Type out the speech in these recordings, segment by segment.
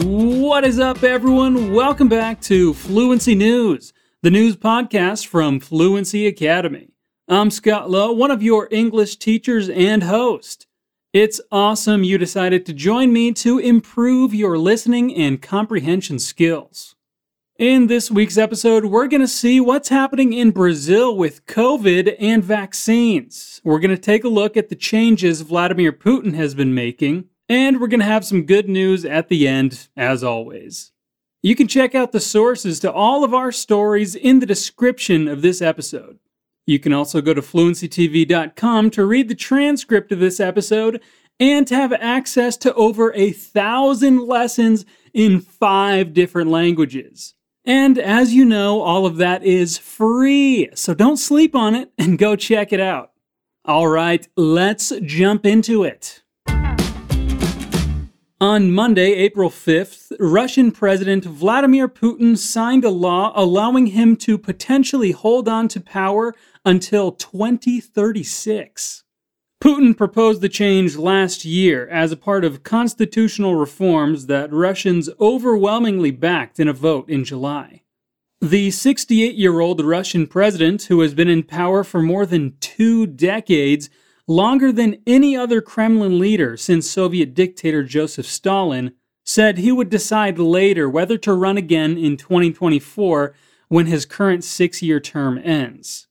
What is up, everyone? Welcome back to Fluency News, the news podcast from Fluency Academy. I'm Scott Lowe, one of your English teachers and host. It's awesome you decided to join me to improve your listening and comprehension skills. In this week's episode, we're going to see what's happening in Brazil with COVID and vaccines. We're going to take a look at the changes Vladimir Putin has been making, and we're going to have some good news at the end, as always. You can check out the sources to all of our stories in the description of this episode. You can also go to fluencytv.com to read the transcript of this episode and to have access to over a thousand lessons in five different languages. And as you know, all of that is free, so don't sleep on it and go check it out. All right, let's jump into it. On Monday, April 5th, Russian President Vladimir Putin signed a law allowing him to potentially hold on to power until 2036. Putin proposed the change last year as a part of constitutional reforms that Russians overwhelmingly backed in a vote in July. The 68 year old Russian president, who has been in power for more than two decades, longer than any other Kremlin leader since Soviet dictator Joseph Stalin, said he would decide later whether to run again in 2024 when his current six year term ends.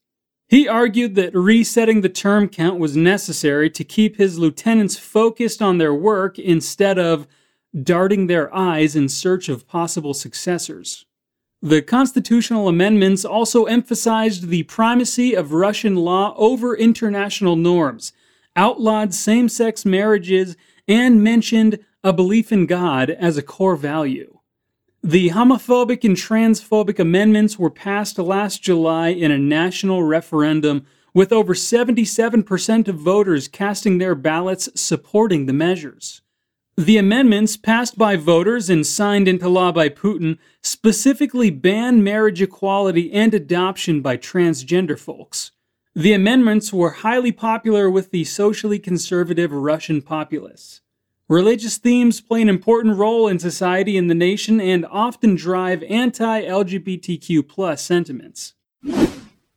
He argued that resetting the term count was necessary to keep his lieutenants focused on their work instead of darting their eyes in search of possible successors. The constitutional amendments also emphasized the primacy of Russian law over international norms, outlawed same sex marriages, and mentioned a belief in God as a core value. The homophobic and transphobic amendments were passed last July in a national referendum, with over 77% of voters casting their ballots supporting the measures. The amendments passed by voters and signed into law by Putin specifically ban marriage equality and adoption by transgender folks. The amendments were highly popular with the socially conservative Russian populace. Religious themes play an important role in society and the nation and often drive anti LGBTQ sentiments.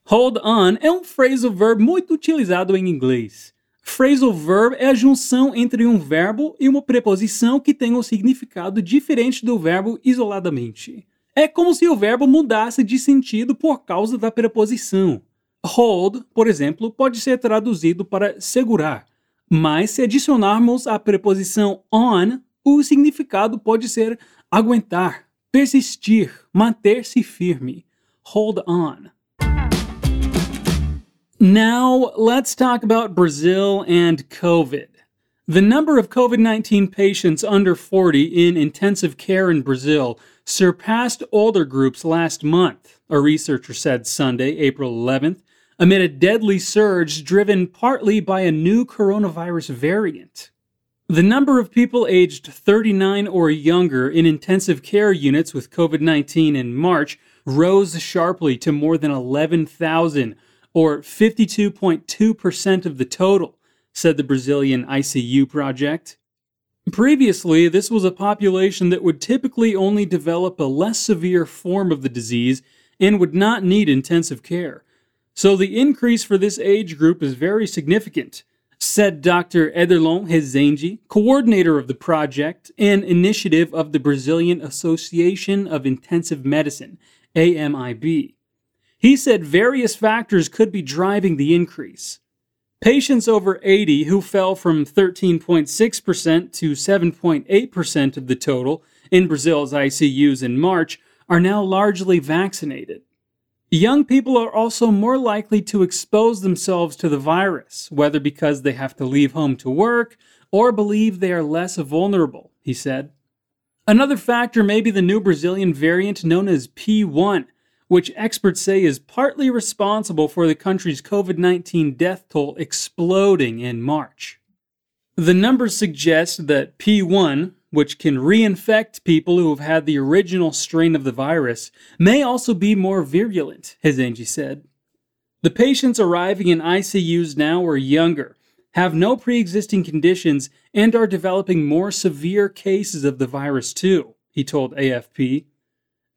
Hold on é um phrasal verb muito utilizado em inglês. Phrasal verb é a junção entre um verbo e uma preposição que tem um significado diferente do verbo isoladamente. É como se o verbo mudasse de sentido por causa da preposição. Hold, por exemplo, pode ser traduzido para segurar, mas se adicionarmos a preposição on, o significado pode ser aguentar, persistir, manter-se firme. Hold on. Now, let's talk about Brazil and COVID. The number of COVID 19 patients under 40 in intensive care in Brazil surpassed older groups last month, a researcher said Sunday, April 11th, amid a deadly surge driven partly by a new coronavirus variant. The number of people aged 39 or younger in intensive care units with COVID 19 in March rose sharply to more than 11,000 or 52.2% of the total, said the Brazilian ICU project. Previously, this was a population that would typically only develop a less severe form of the disease and would not need intensive care. So the increase for this age group is very significant, said Dr. Ederlon Rezende, coordinator of the project and initiative of the Brazilian Association of Intensive Medicine, AMIB. He said various factors could be driving the increase. Patients over 80 who fell from 13.6% to 7.8% of the total in Brazil's ICUs in March are now largely vaccinated. Young people are also more likely to expose themselves to the virus, whether because they have to leave home to work or believe they are less vulnerable, he said. Another factor may be the new Brazilian variant known as P1, which experts say is partly responsible for the country's COVID 19 death toll exploding in March. The numbers suggest that P1, which can reinfect people who have had the original strain of the virus, may also be more virulent, Rezende said. The patients arriving in ICUs now are younger, have no pre existing conditions, and are developing more severe cases of the virus too. he told AFP.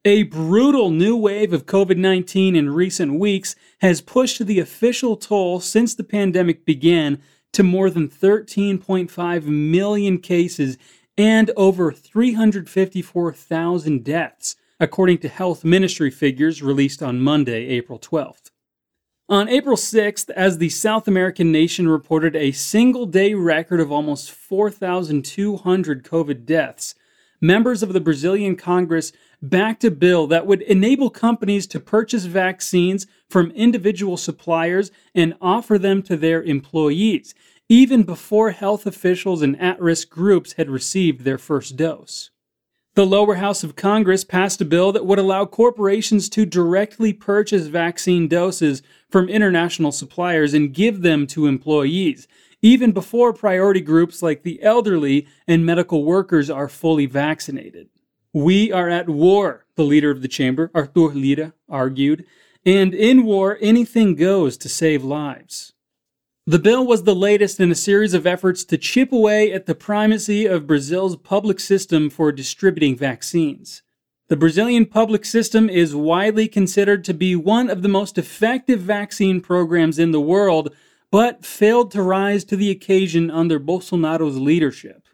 A brutal new wave of COVID 19 in recent weeks has pushed the official toll since the pandemic began to more than 13.5 million cases and over 354,000 deaths, according to health ministry figures released on Monday, April 12th. On April 6th, as the South American nation reported a single day record of almost 4,200 COVID deaths, members of the Brazilian Congress backed a bill that would enable companies to purchase vaccines from individual suppliers and offer them to their employees, even before health officials and at risk groups had received their first dose. The lower house of Congress passed a bill that would allow corporations to directly purchase vaccine doses from international suppliers and give them to employees, even before priority groups like the elderly and medical workers are fully vaccinated. We are at war, the leader of the chamber, Arthur Lira, argued, and in war, anything goes to save lives. The bill was the latest in a series of efforts to chip away at the primacy of Brazil's public system for distributing vaccines. The Brazilian public system is widely considered to be one of the most effective vaccine programs in the world, but failed to rise to the occasion under Bolsonaro's leadership.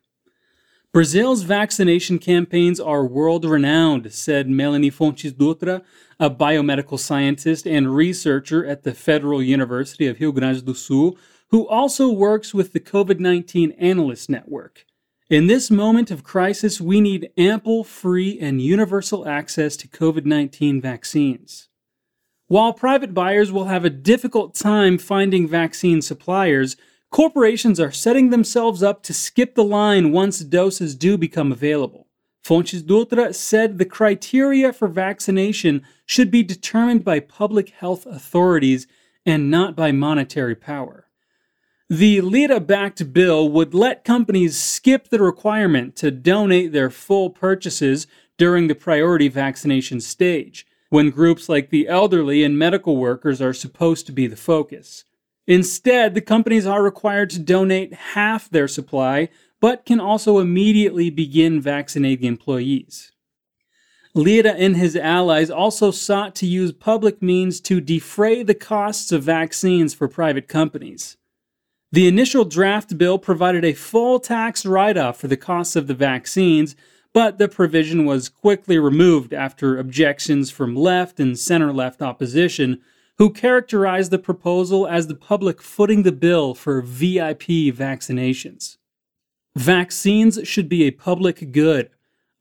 Brazil's vaccination campaigns are world renowned, said Melanie Fontes Dutra, a biomedical scientist and researcher at the Federal University of Rio Grande do Sul, who also works with the COVID 19 Analyst Network. In this moment of crisis, we need ample, free, and universal access to COVID 19 vaccines. While private buyers will have a difficult time finding vaccine suppliers, corporations are setting themselves up to skip the line once doses do become available. Fontes Dutra said the criteria for vaccination should be determined by public health authorities and not by monetary power. The Lira backed bill would let companies skip the requirement to donate their full purchases during the priority vaccination stage, when groups like the elderly and medical workers are supposed to be the focus. Instead, the companies are required to donate half their supply, but can also immediately begin vaccinating employees. Lira and his allies also sought to use public means to defray the costs of vaccines for private companies. The initial draft bill provided a full tax write off for the costs of the vaccines, but the provision was quickly removed after objections from left and center left opposition who characterized the proposal as the public footing the bill for VIP vaccinations. Vaccines should be a public good.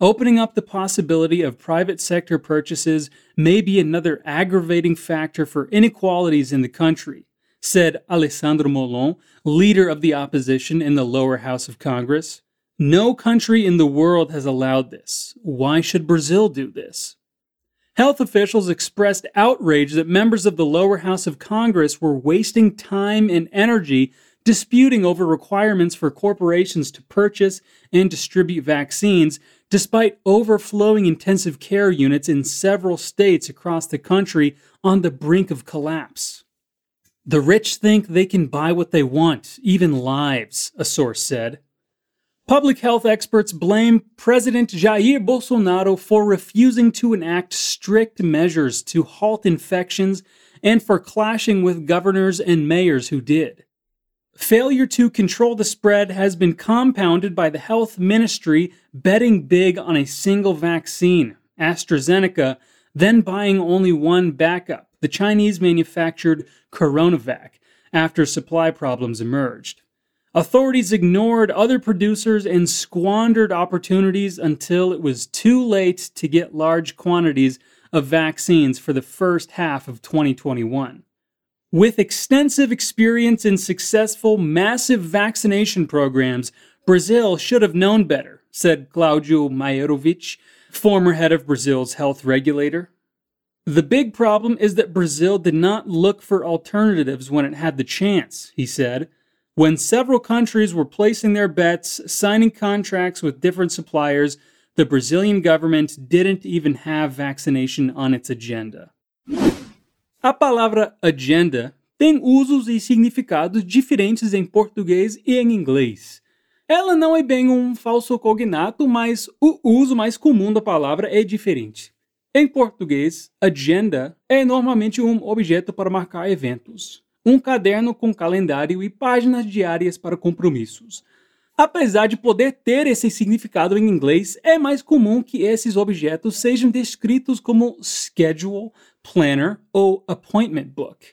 Opening up the possibility of private sector purchases may be another aggravating factor for inequalities in the country, said Alessandro Molon, leader of the opposition in the lower house of Congress. No country in the world has allowed this. Why should Brazil do this? Health officials expressed outrage that members of the lower house of Congress were wasting time and energy disputing over requirements for corporations to purchase and distribute vaccines, despite overflowing intensive care units in several states across the country on the brink of collapse. The rich think they can buy what they want, even lives, a source said. Public health experts blame President Jair Bolsonaro for refusing to enact strict measures to halt infections and for clashing with governors and mayors who did. Failure to control the spread has been compounded by the health ministry betting big on a single vaccine, AstraZeneca, then buying only one backup, the Chinese manufactured CoronaVac, after supply problems emerged. Authorities ignored other producers and squandered opportunities until it was too late to get large quantities of vaccines for the first half of 2021. With extensive experience in successful massive vaccination programs, Brazil should have known better, said Claudio Maierovitch, former head of Brazil's health regulator. The big problem is that Brazil did not look for alternatives when it had the chance, he said when several countries were placing their bets, signing contracts with different suppliers, the Brazilian government didn't even have vaccination on its agenda. A palavra agenda tem usos e significados diferentes em português e em inglês. Ela não é bem um falso cognato, mas o uso mais comum da palavra é diferente. Em português, agenda é normalmente um objeto para marcar eventos, um caderno com calendário e páginas diárias para compromissos. Apesar de poder ter esse significado em inglês, é mais comum que esses objetos sejam descritos como schedule, planner ou appointment book.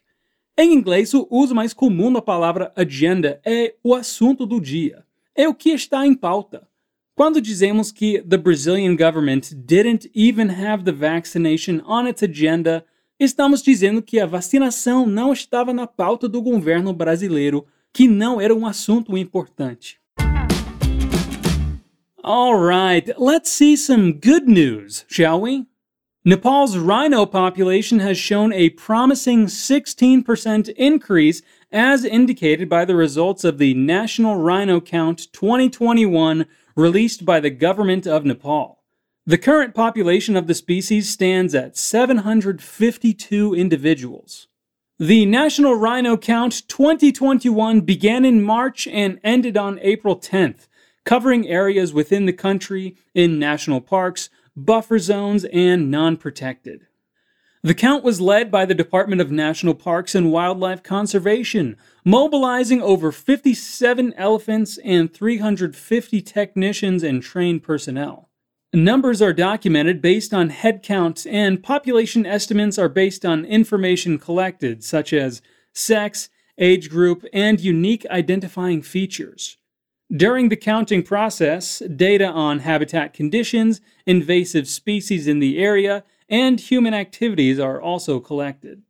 Em inglês, o uso mais comum da palavra agenda é o assunto do dia é o que está em pauta. Quando dizemos que the Brazilian government didn't even have the vaccination on its agenda, estamos dizendo que a vacinação não estava na pauta do governo brasileiro, que não era um assunto importante. Alright, let's see some good news, shall we? Nepal's rhino population has shown a promising 16% increase as indicated by the results of the National Rhino Count 2021 released by the government of Nepal. The current population of the species stands at 752 individuals. The National Rhino Count 2021 began in March and ended on April 10th, covering areas within the country in national parks, buffer zones, and non protected. The count was led by the Department of National Parks and Wildlife Conservation, mobilizing over 57 elephants and 350 technicians and trained personnel. Numbers are documented based on head counts, and population estimates are based on information collected, such as sex, age group, and unique identifying features. During the counting process, data on habitat conditions, invasive species in the area, and human activities are also collected.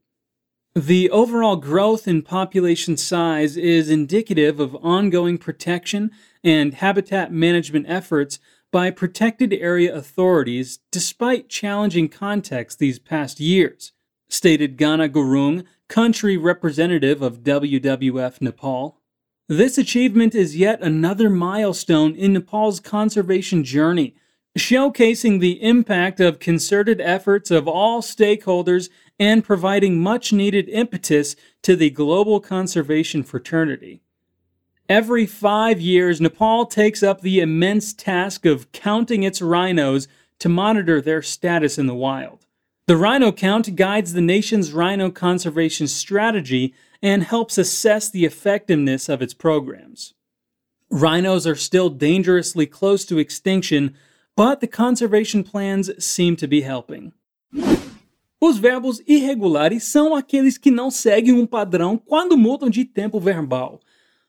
The overall growth in population size is indicative of ongoing protection and habitat management efforts by protected area authorities despite challenging contexts these past years, stated Ghana Gurung, country representative of WWF Nepal. This achievement is yet another milestone in Nepal's conservation journey showcasing the impact of concerted efforts of all stakeholders and providing much needed impetus to the global conservation fraternity. Every five years, Nepal takes up the immense task of counting its rhinos to monitor their status in the wild. The rhino count guides the nation's rhino conservation strategy and helps assess the effectiveness of its programs. Rhinos are still dangerously close to extinction but the conservation plans seem to be helping. Os verbos irregulares são aqueles que não seguem um padrão quando mudam de tempo verbal.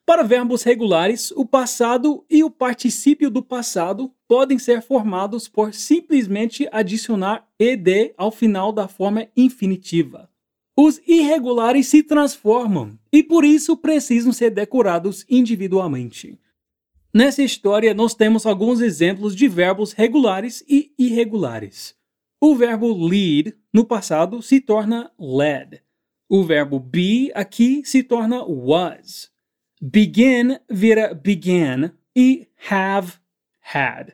Para verbos regulares, o passado e o particípio do passado podem ser formados por simplesmente adicionar ed ao final da forma infinitiva. Os irregulares se transformam e por isso precisam ser decorados individualmente. Nessa história, nós temos alguns exemplos de verbos regulares e irregulares. O verbo lead, no passado, se torna led. O verbo be aqui se torna was. Begin vira began e have, had.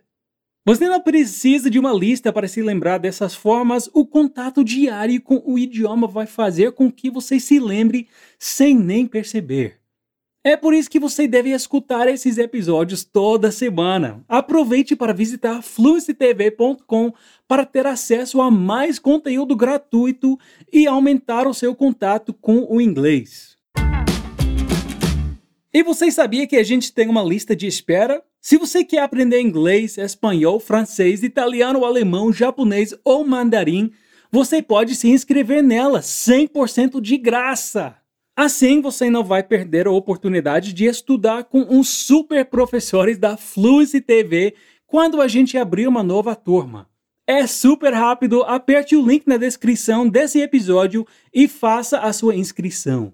Você não precisa de uma lista para se lembrar dessas formas. O contato diário com o idioma vai fazer com que você se lembre sem nem perceber. É por isso que você deve escutar esses episódios toda semana. Aproveite para visitar fluencytv.com para ter acesso a mais conteúdo gratuito e aumentar o seu contato com o inglês. E você sabia que a gente tem uma lista de espera? Se você quer aprender inglês, espanhol, francês, italiano, alemão, japonês ou mandarim, você pode se inscrever nela 100% de graça. Assim você não vai perder a oportunidade de estudar com uns super professores da Fluency TV quando a gente abrir uma nova turma. É super rápido, aperte o link na descrição desse episódio e faça a sua inscrição.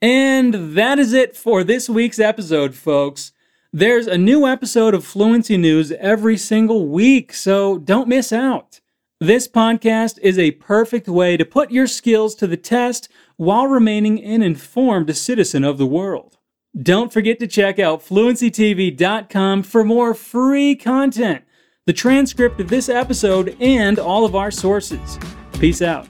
And that is it for this week's episode, folks. There's a new episode of Fluency News every single week, so don't miss out. This podcast is a perfect way to put your skills to the test while remaining an informed citizen of the world. Don't forget to check out fluencytv.com for more free content, the transcript of this episode, and all of our sources. Peace out.